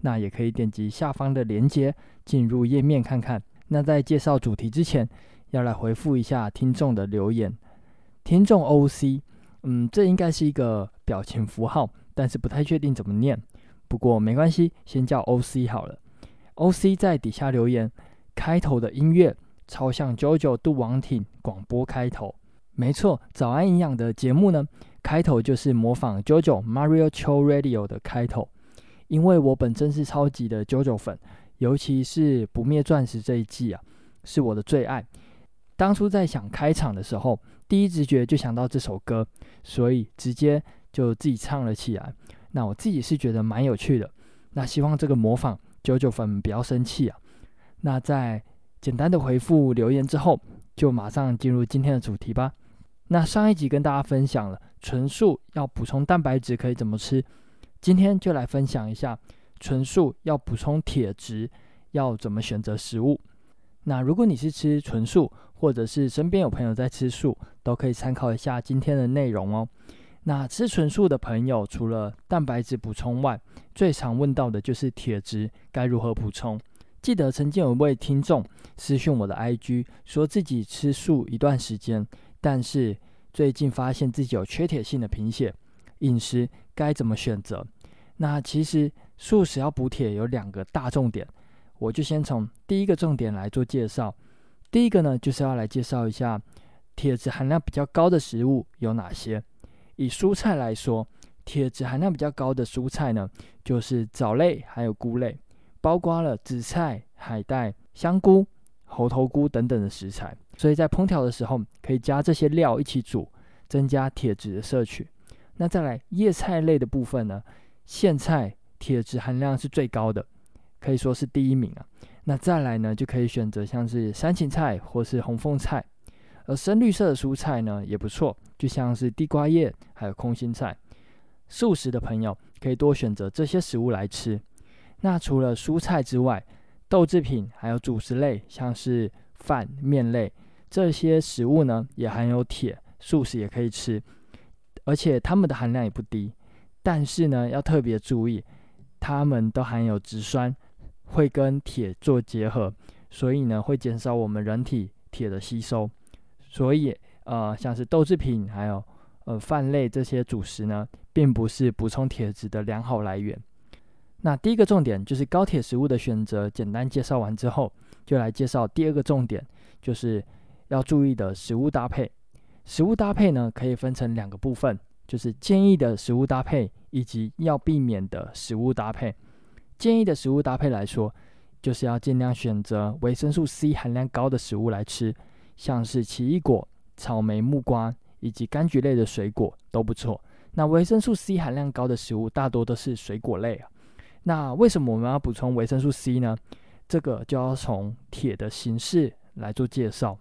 那也可以点击下方的链接进入页面看看。那在介绍主题之前，要来回复一下听众的留言。听众 OC，嗯，这应该是一个表情符号，但是不太确定怎么念。不过没关系，先叫 OC 好了。OC 在底下留言，开头的音乐超像 JoJo 杜王町广播开头。没错，早安营养的节目呢，开头就是模仿 JoJo Mario Show Radio 的开头。因为我本身是超级的九九粉，尤其是不灭钻石这一季啊，是我的最爱。当初在想开场的时候，第一直觉就想到这首歌，所以直接就自己唱了起来。那我自己是觉得蛮有趣的。那希望这个模仿九九粉不要生气啊。那在简单的回复留言之后，就马上进入今天的主题吧。那上一集跟大家分享了纯素要补充蛋白质可以怎么吃。今天就来分享一下纯素要补充铁质要怎么选择食物。那如果你是吃纯素，或者是身边有朋友在吃素，都可以参考一下今天的内容哦。那吃纯素的朋友，除了蛋白质补充外，最常问到的就是铁质该如何补充。记得曾经有一位听众私讯我的 IG，说自己吃素一段时间，但是最近发现自己有缺铁性的贫血，饮食该怎么选择？那其实素食要补铁有两个大重点，我就先从第一个重点来做介绍。第一个呢，就是要来介绍一下铁质含量比较高的食物有哪些。以蔬菜来说，铁质含量比较高的蔬菜呢，就是藻类还有菇类，包括了紫菜、海带、香菇、猴头菇等等的食材。所以在烹调的时候，可以加这些料一起煮，增加铁质的摄取。那再来叶菜类的部分呢？苋菜铁质含量是最高的，可以说是第一名啊。那再来呢，就可以选择像是山芹菜或是红凤菜，而深绿色的蔬菜呢也不错，就像是地瓜叶还有空心菜。素食的朋友可以多选择这些食物来吃。那除了蔬菜之外，豆制品还有主食类，像是饭面类这些食物呢，也含有铁，素食也可以吃，而且它们的含量也不低。但是呢，要特别注意，它们都含有植酸，会跟铁做结合，所以呢，会减少我们人体铁的吸收。所以，呃，像是豆制品还有呃饭类这些主食呢，并不是补充铁质的良好来源。那第一个重点就是高铁食物的选择，简单介绍完之后，就来介绍第二个重点，就是要注意的食物搭配。食物搭配呢，可以分成两个部分。就是建议的食物搭配，以及要避免的食物搭配。建议的食物搭配来说，就是要尽量选择维生素 C 含量高的食物来吃，像是奇异果、草莓、木瓜以及柑橘类的水果都不错。那维生素 C 含量高的食物大多都是水果类啊。那为什么我们要补充维生素 C 呢？这个就要从铁的形式来做介绍。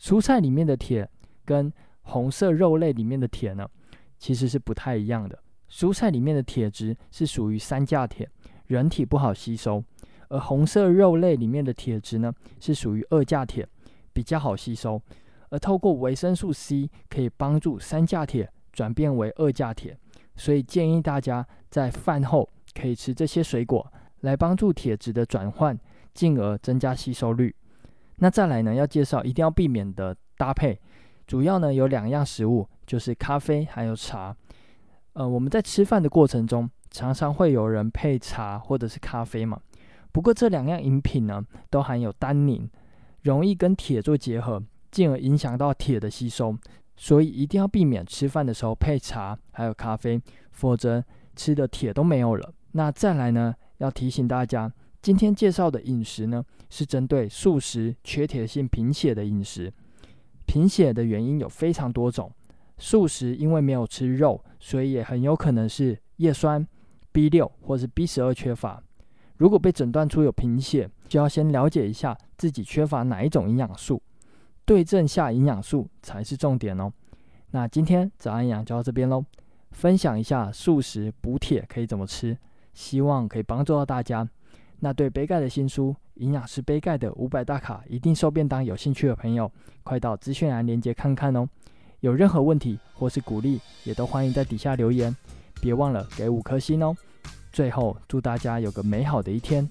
蔬菜里面的铁跟红色肉类里面的铁呢，其实是不太一样的。蔬菜里面的铁质是属于三价铁，人体不好吸收；而红色肉类里面的铁质呢，是属于二价铁，比较好吸收。而透过维生素 C 可以帮助三价铁转变为二价铁，所以建议大家在饭后可以吃这些水果，来帮助铁质的转换，进而增加吸收率。那再来呢，要介绍一定要避免的搭配，主要呢有两样食物。就是咖啡还有茶，呃，我们在吃饭的过程中，常常会有人配茶或者是咖啡嘛。不过这两样饮品呢，都含有单宁，容易跟铁做结合，进而影响到铁的吸收。所以一定要避免吃饭的时候配茶还有咖啡，否则吃的铁都没有了。那再来呢，要提醒大家，今天介绍的饮食呢，是针对素食缺铁性贫血的饮食。贫血的原因有非常多种。素食因为没有吃肉，所以也很有可能是叶酸、B 六或是 B 十二缺乏。如果被诊断出有贫血，就要先了解一下自己缺乏哪一种营养素，对症下营养素才是重点哦。那今天早安营养就到这边喽，分享一下素食补铁可以怎么吃，希望可以帮助到大家。那对杯盖的新书《营养师杯盖的五百大卡一定瘦便当》有兴趣的朋友，快到资讯栏链接看看哦。有任何问题或是鼓励，也都欢迎在底下留言，别忘了给五颗星哦。最后，祝大家有个美好的一天。